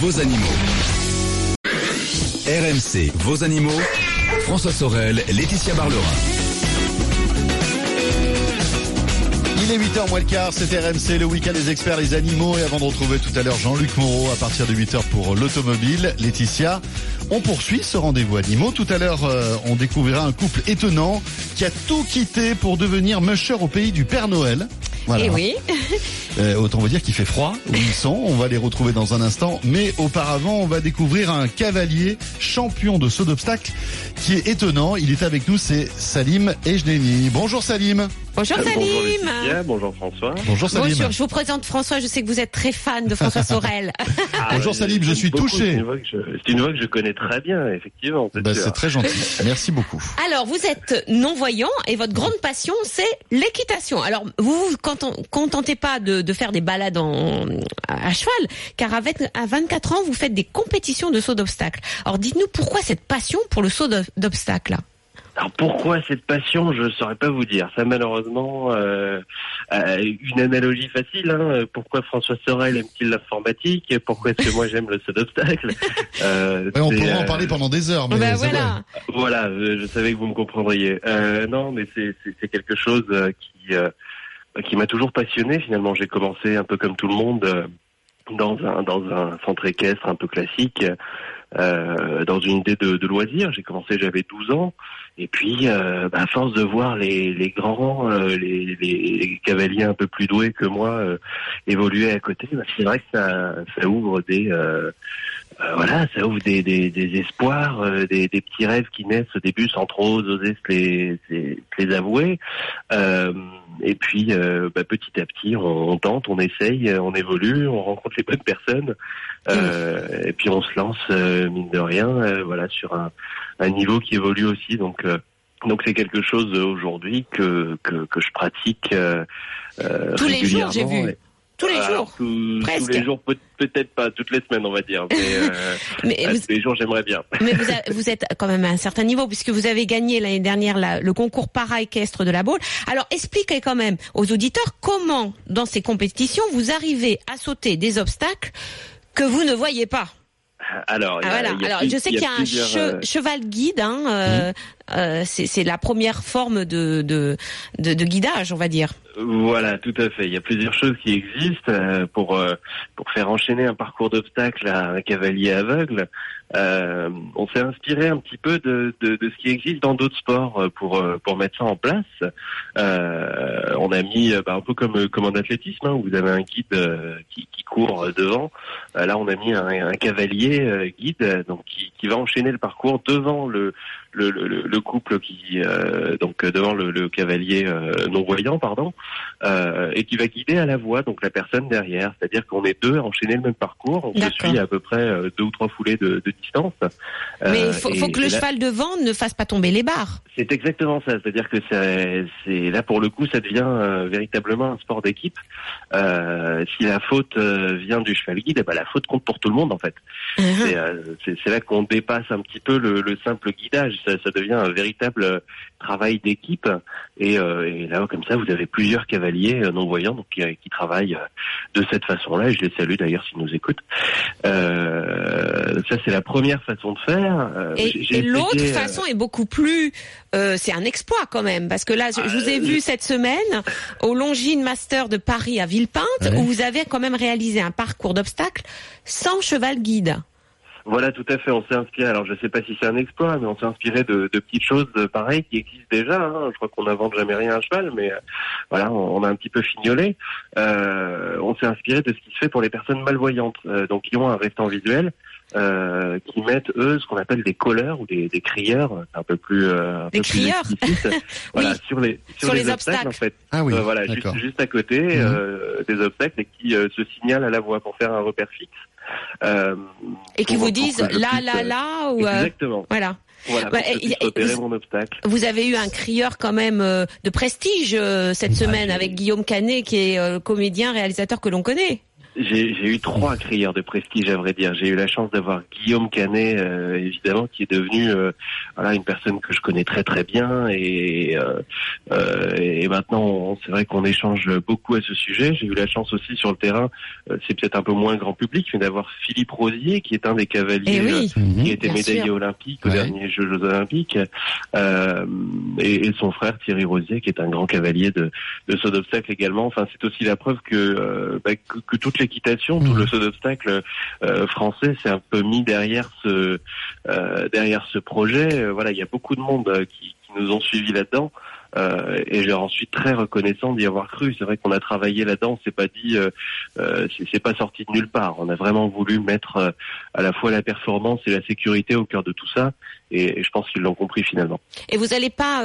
vos animaux. RMC, vos animaux. François Sorel, Laetitia Barlerin. Il est 8h moins le quart, c'est RMC, le week-end des experts les animaux. Et avant de retrouver tout à l'heure Jean-Luc Moreau à partir de 8h pour l'automobile, Laetitia, on poursuit ce rendez-vous animaux. Tout à l'heure, euh, on découvrira un couple étonnant qui a tout quitté pour devenir musher au pays du Père Noël. Voilà. Et oui, Euh, autant vous dire qu'il fait froid où ils sont. On va les retrouver dans un instant. Mais auparavant, on va découvrir un cavalier champion de saut d'obstacle qui est étonnant. Il est avec nous, c'est Salim Ejneni. Bonjour Salim. Bonjour Bonjour Salim. Laetitia, bonjour François. Bonjour Salim. Bonjour, je vous présente François. Je sais que vous êtes très fan de François Sorel. Bonjour, euh, Salim, je suis beaucoup, touché. C'est une, voix que je- c'est une voix que je connais très bien, effectivement. c'est Bah, c'est très gentil. Merci beaucoup. Alors, vous êtes non-voyant et votre grande passion, c'est l'équitation. Alors, vous vous content- contentez pas de, de faire des balades en, à cheval, car avec, à 24 ans, vous faites des compétitions de saut d'obstacle. Alors, dites-nous pourquoi cette passion pour le saut d'o- d'obstacle? Alors pourquoi cette passion Je ne saurais pas vous dire. Ça malheureusement, euh, euh, une analogie facile. Hein. Pourquoi François Sorel aime-t-il l'informatique? Pourquoi est-ce que moi j'aime le saut d'obstacle? Euh, Ouais, on pourrait en euh, parler pendant des heures. Mais c'est voilà. Voilà, euh, je savais que vous me comprendriez. Euh, non, mais c'est c'est- c'est quelque chose qui euh, qui m'a toujours passionné. Finalement, j'ai commencé un peu comme tout le monde euh, dans un dans un centre équestre un peu classique, euh, dans une idée de, de loisir. J'ai commencé, j'avais 12 ans, et puis euh, bah, à force de voir les les grands, euh, les, les cavaliers un peu plus doués que moi euh, évoluer à côté, bah, c'est vrai que ça ça ouvre des euh, euh, voilà, ça ouvre des, des, des espoirs, euh, des, des, petits rêves qui naissent au début sans trop oser se les, se les avouer. Euh, et puis, bah, petit à petit, on, on, tente, on essaye, on évolue, on rencontre les bonnes personnes, et puis on se lance mine de rien, voilà, sur un, un, niveau qui évolue aussi. Donc donc c'est quelque chose aujourd'hui que, que, que je pratique euh, tous les jours, j'ai vu. Tous les jours, Presque. Tous les jours, peut-être pas toutes les semaines, on va dire. Mais, euh, tous les jours, j'aimerais bien. Mais vous, vous, êtes quand même à un certain niveau puisque vous avez gagné l'année dernière la, le concours para-équestre de la Baule. Alors expliquez quand même aux auditeurs comment, dans ces compétitions, vous arrivez à sauter des obstacles que vous ne voyez pas. Alors, ah, voilà. Alors, je sais qu'il y a un euh, cheval guide. Hein, euh, mmh. Euh, c'est la première forme de, de, de, guidage, on va dire. Voilà, tout à fait. Il y a plusieurs choses qui existent euh, pour euh, pour faire enchaîner un parcours d'obstacles à un cavalier aveugle. On s'est inspiré un petit peu de, de, ce qui existe dans d'autres sports pour pour mettre ça en place. On a mis bah, un peu comme comme en athlétisme, hein, où vous avez un guide qui, court devant. là, on a mis un, cavalier guide, donc qui, va enchaîner le parcours devant le, le couple qui donc devant le, le cavalier non voyant, pardon. Euh, et qui va guider à la voix, donc la personne derrière. C'est-à-dire qu'on est deux à enchaîner le même parcours. On se suit à peu près euh, deux ou trois foulées de, de distance. Mais il euh, faut, faut, que le cheval devant ne fasse pas tomber les barres. C'est exactement ça. C'est-à-dire que c'est là pour le coup, ça devient véritablement un sport d'équipe. si la faute vient du cheval guide, eh ben, la faute compte pour tout le monde en fait. Uh-huh. C'est là qu'on dépasse un petit peu le, le simple guidage. Ça, ça, devient un véritable travail d'équipe. Et, et là, comme ça, vous avez plusieurs cavaliers euh, non-voyants donc, qui, qui, travaillent euh, de cette façon-là, et je les salue d'ailleurs s'ils nous écoutent. Euh, ça, c'est la première façon de faire. et, l'autre façon est beaucoup plus... c'est un exploit quand même, parce que là, je, vous ai vu cette semaine au Longines Master de Paris à Villepinte, où vous avez quand même réalisé un parcours d'obstacles sans cheval guide. Voilà, tout à fait. On s'est inspiré. Alors, je ne sais pas si c'est un exploit, mais on s'est inspiré de, de, petites choses pareilles qui existent déjà. Hein. Je crois qu'on n'invente jamais rien à cheval, mais euh, voilà, on, a un petit peu fignolé. Euh, on s'est inspiré de ce qui se fait pour les personnes malvoyantes, euh, donc qui ont un restant visuel. Euh, qui mettent eux ce qu'on appelle des colleurs ou des, des crieurs, un peu plus euh, un des peu crieurs. Plus voilà, sur les sur, les, obstacles, en fait. Ah oui. voilà, juste, juste à côté mhm. des obstacles et qui se signalent à la voix pour faire un repère fixe. Euh, et qui vous disent là, là, là, ou euh, exactement. Voilà. Voilà, bah, vous, mon obstacle. Vous avez eu un crieur quand même euh, de prestige cette semaine avec Guillaume Canet, qui est comédien, réalisateur que l'on connaît. J'ai eu trois crieurs de prestige, à vrai dire. J'ai eu la chance d'avoir Guillaume Canet, euh, évidemment, qui est devenu euh, voilà une personne que je connais très très bien, et, euh, et maintenant, c'est vrai qu'on échange beaucoup à ce sujet. J'ai eu la chance aussi sur le terrain, c'est peut-être un peu moins grand public, mais d'avoir Philippe Rosier, qui est un des cavaliers eh qui a été médaillé olympique aux derniers Jeux olympiques, et, et, son frère Thierry Rosier, qui est un grand cavalier de, de saut d'obstacle également. Enfin, c'est aussi la preuve que, bah, que, que toutes l'équitation, tout le mmh. saut d'obstacle euh, français s'est un peu mis derrière ce euh, derrière ce projet. Euh, voilà, il y a beaucoup de monde qui, qui nous ont suivis là-dedans. Euh, et j'en suis très reconnaissant d'y avoir cru. C'est vrai qu'on a travaillé là-dedans, c'est pas dit, euh, euh c'est pas sorti de nulle part. On a vraiment voulu mettre euh, à la fois la performance et la sécurité au cœur de tout ça, et, je pense qu'ils l'ont compris finalement. Et vous n'allez pas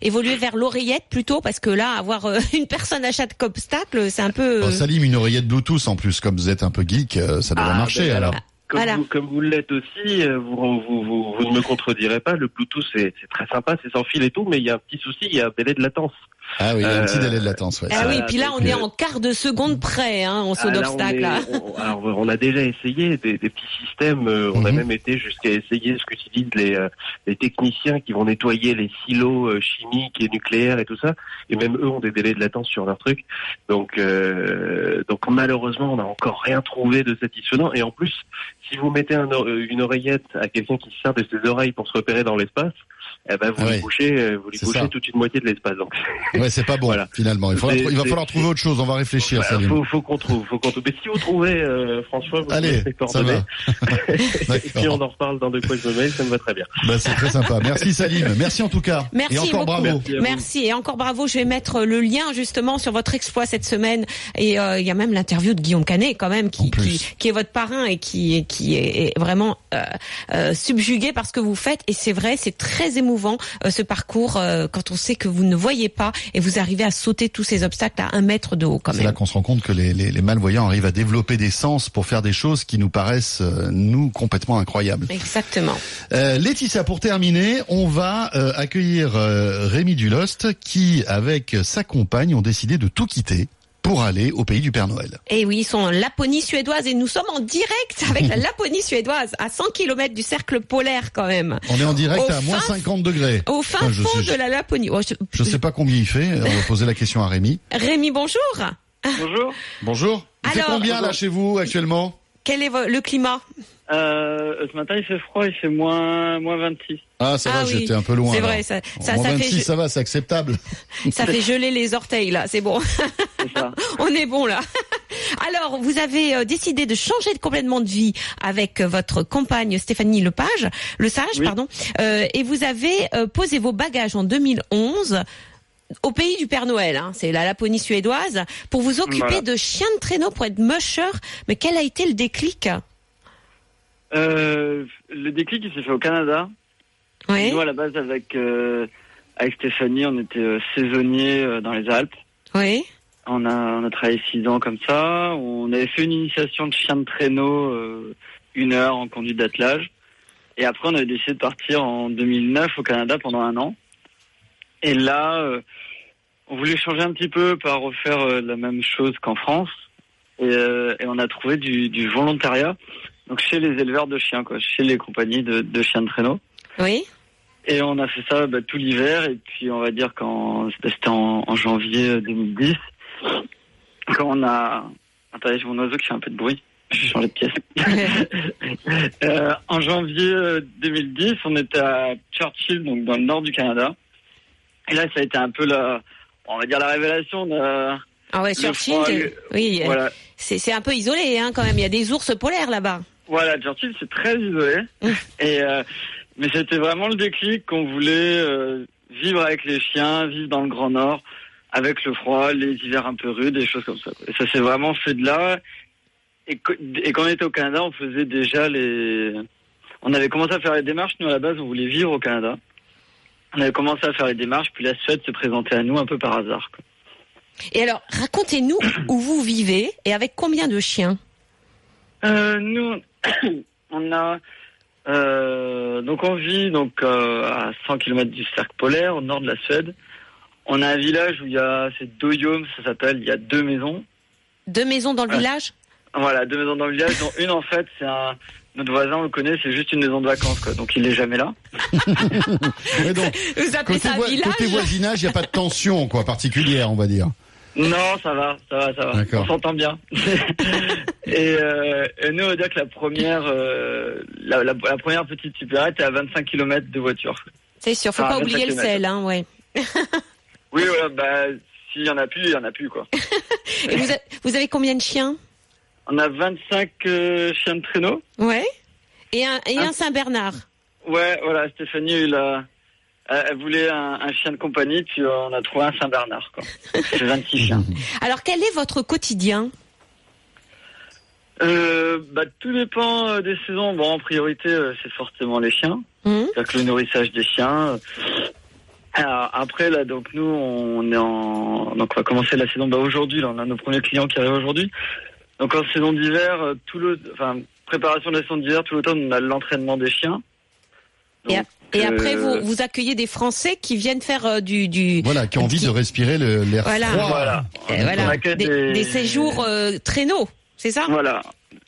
évoluer vers l'oreillette plutôt, parce que là, avoir une personne à chaque obstacle, c'est un peu. Oh, Salim, une oreillette Bluetooth en plus, comme vous êtes un peu geek, ça devrait ah, marcher ben, alors. Comme, vous, comme vous l'êtes aussi, euh, vous, vous, vous, vous, ne me contredirez pas, le Bluetooth c'est très sympa, c'est sans fil et tout, mais il y a un petit souci, il y a un délai de latence. Ah oui, il y a un petit délai de latence. Ouais. Ah oui, puis là on est en quart de seconde près, hein, en saut ah, d'obstacle. On, alors on a déjà essayé des, des petits systèmes. Euh, on a mhm. même été jusqu'à essayer ce qu'utilisent les, euh, les techniciens qui vont nettoyer les silos euh, chimiques et nucléaires et tout ça. Et même eux ont des délais de latence sur leur truc. Donc, donc malheureusement, on n'a encore rien trouvé de satisfaisant. Et en plus, si vous mettez un, une oreillette à quelqu'un qui sert de ses oreilles pour se repérer dans l'espace, eh ben vous Ouais. lui bouchez, euh, vous lui bouchez toute une moitié de l'espace. Donc Ouais, c'est pas bon Voilà. finalement. Il, faudra il va falloir trouver autre chose. On va réfléchir, Bah, Salim. faut, faut qu'on trouve, faut qu'on trouve. Mais si vous trouvez, euh, François, vous Allez, ça coordonnées. va. Et puis on en reparle dans deux coins de mail, ça me va très bien. Bah, c'est très sympa. Merci Salim. Merci en tout cas. Merci Et encore beaucoup. bravo. Merci et encore bravo. Je vais mettre le lien justement sur votre exploit cette semaine et euh, il y a même l'interview de Guillaume Canet quand même qui, qui, qui est votre parrain et qui, qui est, est vraiment euh, euh, subjugué par ce que vous faites et c'est vrai, c'est très émouvant euh, ce parcours euh, quand on sait que vous ne voyez pas et vous arrivez à sauter tous ces obstacles à un mètre de haut quand C'est là qu'on se rend compte que les, les, les malvoyants arrivent à développer des sens pour faire des choses qui nous paraissent, euh, nous, complètement incroyables. Exactement. Euh, Laetitia, pour terminer, on va euh, accueillir euh, Rémi Dulost qui, avec sa compagne, ont décidé de tout quitter pour aller au pays du Père Noël. Et oui, ils sont en Laponie suédoise et nous sommes en direct avec la Laponie suédoise à 100 km du cercle polaire quand même. On est en direct Au à moins fin- 50 degrés. Au fin Ah, fond sais- de la Laponie. Oh, je- Je sais pas combien il fait. On va poser la question à Rémi. Rémi, bonjour. Bonjour. Bonjour. Il fait Alors- combien là chez vous actuellement? Quel est le climat? Euh, ce matin, il fait froid, il fait moins, moins 26. Ah, ça Ah va, oui, j'étais un peu loin. C'est vrai, ça, ça, Moins ça 26, fait, ça va, c'est acceptable. ça fait geler les orteils là. C'est bon, ça. on est bon là. Alors, vous avez euh, décidé de changer de complètement de vie avec euh, votre compagne Stéphanie Lepage, le Sage, Oui. pardon, euh, et vous avez euh, posé vos bagages en 2011 au pays du Père Noël, hein, c'est la Laponie suédoise, pour vous occuper Voilà. de chiens de traîneau pour être musher. Mais quel a été le déclic? Euh, le déclic, il s'est fait au Canada. Oui, Nous, à la base, avec, euh, avec Stéphanie, on était euh, saisonniers euh, dans les Alpes. oui, On a, on a travaillé six ans comme ça. On avait fait une initiation de chien de traîneau, une heure en conduite d'attelage. Et après, on avait décidé de partir en 2009 au Canada pendant un an. Et là, on voulait changer un petit peu, pas refaire la même chose qu'en France. Et, et on a trouvé du, du volontariat, donc chez les éleveurs de chiens, quoi, chez les compagnies de, de chiens de traîneau. oui. Et on a fait ça bah, tout l'hiver, et puis on va dire quand c'était en, en janvier 2010, quand on a... Attendez, j'ai mon oiseau qui fait un peu de bruit. Je vais changer de pièce. Euh, en janvier euh, 2010, on était à Churchill, donc dans le nord du Canada. Et là, ça a été un peu la, on va dire la révélation. De, Ah ouais, Churchill, froid, euh, oui, euh, voilà, c'est c'est un peu isolé hein, quand même. Il y a des ours polaires là-bas. Voilà, Churchill, c'est très isolé. Et euh, mais c'était vraiment le déclic qu'on voulait euh, vivre avec les chiens, vivre dans le Grand Nord, avec le froid, les hivers un peu rudes, des choses comme ça. Et ça s'est vraiment fait de là. Et, quand on était au Canada, on faisait déjà les. On avait commencé à faire les démarches. Nous, à la base, on voulait vivre au Canada. On avait commencé à faire les démarches, puis la Suède se présentait à nous un peu par hasard. quoi. Et alors, racontez-nous où vous vivez et avec combien de chiens? Euh, nous, on a euh, donc on vit donc euh, à 100 km du cercle polaire au nord de la Suède. On a un village où il y a c'est Doyom, ça s'appelle. Il y a deux maisons. Deux maisons dans le village? Voilà, deux maisons dans le village. Dont une en fait, c'est un notre voisin, on le connaît, c'est juste une maison de vacances quoi. Donc il est jamais là. Et donc, Vous appelez côté, ça un voi- village? côté voisinage, il n'y a pas de tension quoi particulière, on va dire. Non, ça va, ça va, ça va. D'accord. On s'entend bien. et, euh, et nous, on va dire que la première, euh, la, la- la première petite supérette est à 25 km de voiture. C'est sûr, faut Ah, pas oublier le sel, hein, ouais. Oui, voilà, bah, s'il y en a plus, il y en a plus, quoi. Et vous, a- vous avez combien de chiens? On a 25 euh, chiens de traîneau. Ouais. Et un, et Un- un Saint-Bernard. Ouais, voilà, Stéphanie, il a, elle voulait un, un chien de compagnie, puis on a trouvé un Saint-Bernard, quoi. C'est 26 chiens. Alors, quel est votre quotidien? Euh, bah, tout dépend euh, des saisons. Bon, en priorité, euh, c'est forcément les chiens. C'est-à-dire que le nourrissage des chiens. Alors, après, là, donc, nous, on est en, donc, on va commencer la saison, bah, aujourd'hui, là, on a nos premiers clients qui arrivent aujourd'hui. Donc, en saison d'hiver, euh, tout le, enfin, préparation de la saison d'hiver, tout l'automne, on a l'entraînement des chiens. Et, après, euh, vous, vous accueillez des Français qui viennent faire euh, du, du Voilà, qui ont envie de respirer l'air Voilà. froid. Voilà. euh, On voilà, accueille des, des- des séjours euh, traîneaux, c'est ça? Voilà,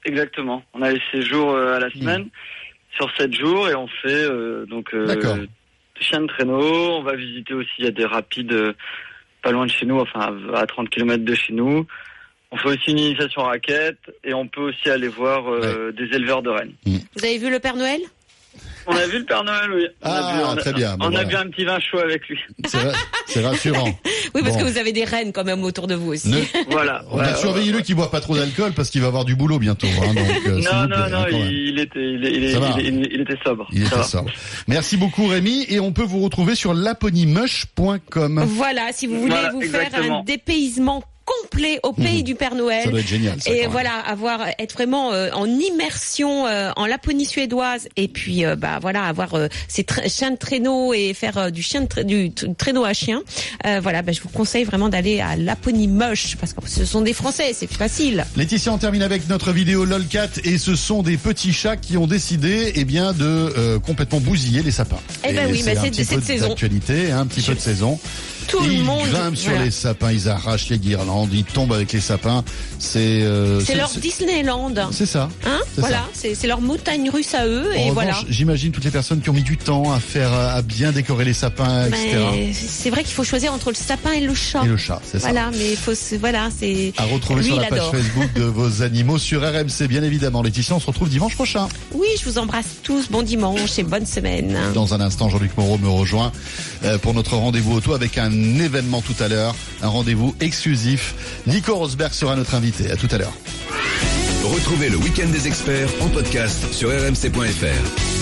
exactement. On a les séjours euh, à la semaine sur 7 jours et on fait euh, donc euh, chien de traîneau. On va visiter aussi, il y a des rapides euh, pas loin de chez nous, enfin à 30 km de chez nous. On fait aussi une initiation raquette et on peut aussi aller voir euh, des éleveurs de rennes. Vous avez vu le Père Noël? On a vu le Père Noël, oui. On Ah, a bu, on a- très bien, bon, on a bu un petit vin chaud avec lui. C'est ra- c'est rassurant. Oui, parce Bon. que vous avez des reines quand même autour de vous aussi. Ne- Voilà. On va Ouais, surveiller le qui boit pas trop d'alcool parce qu'il va avoir du boulot bientôt. hein, donc, euh, Non, non, plaît, non, hein, il, était, il, il- il- il- il était sobre. Il était sobre. Merci beaucoup Rémi et on peut vous retrouver sur laponymush.com. Voilà, si vous voulez Voilà, vous faire un dépaysement complet au pays du Père Noël. Ça doit être génial. Ça, Et voilà, avoir être vraiment euh, en immersion euh, en Laponie suédoise et puis euh, bah voilà avoir ces chiens de traîneau et faire du chien de tra- du traîneau à chien. Voilà, bah, je vous conseille vraiment d'aller à Laponie Moche parce que ce sont des Français, c'est facile. Laetitia, on termine avec notre vidéo LOLCAT et ce sont des petits chats qui ont décidé eh bien de complètement bousiller les sapins. Eh ben Et oui, mais c'est petit de cette saison. d'actualité, hein, un petit peu de saison. Tout le ils monde. grimpent sur voilà. les sapins, ils arrachent les guirlandes, ils tombent avec les sapins. C'est euh, C'est leur Disneyland. C'est ça. Hein C'est voilà, c'est leur montagne russe à eux En et revanche, voilà. j'imagine toutes les personnes qui ont mis du temps à faire, à bien décorer les sapins, etc. C'est vrai qu'il faut choisir entre le sapin et le chat. Et le chat, c'est ça. Voilà, mais il faut voilà, c'est À retrouver Lui, sur la page adore. Facebook de vos animaux sur RMC, bien évidemment. Laetitia, on se retrouve dimanche prochain. Oui, je vous embrasse tous. Bon dimanche et bonne semaine. Dans un instant, Jean-Luc Moreau me rejoint euh, pour notre rendez-vous auto avec un événement tout à l'heure, un rendez-vous exclusif. Nico Rosberg sera notre invité. À tout à l'heure. Retrouvez le week-end des experts en podcast sur rmc.fr.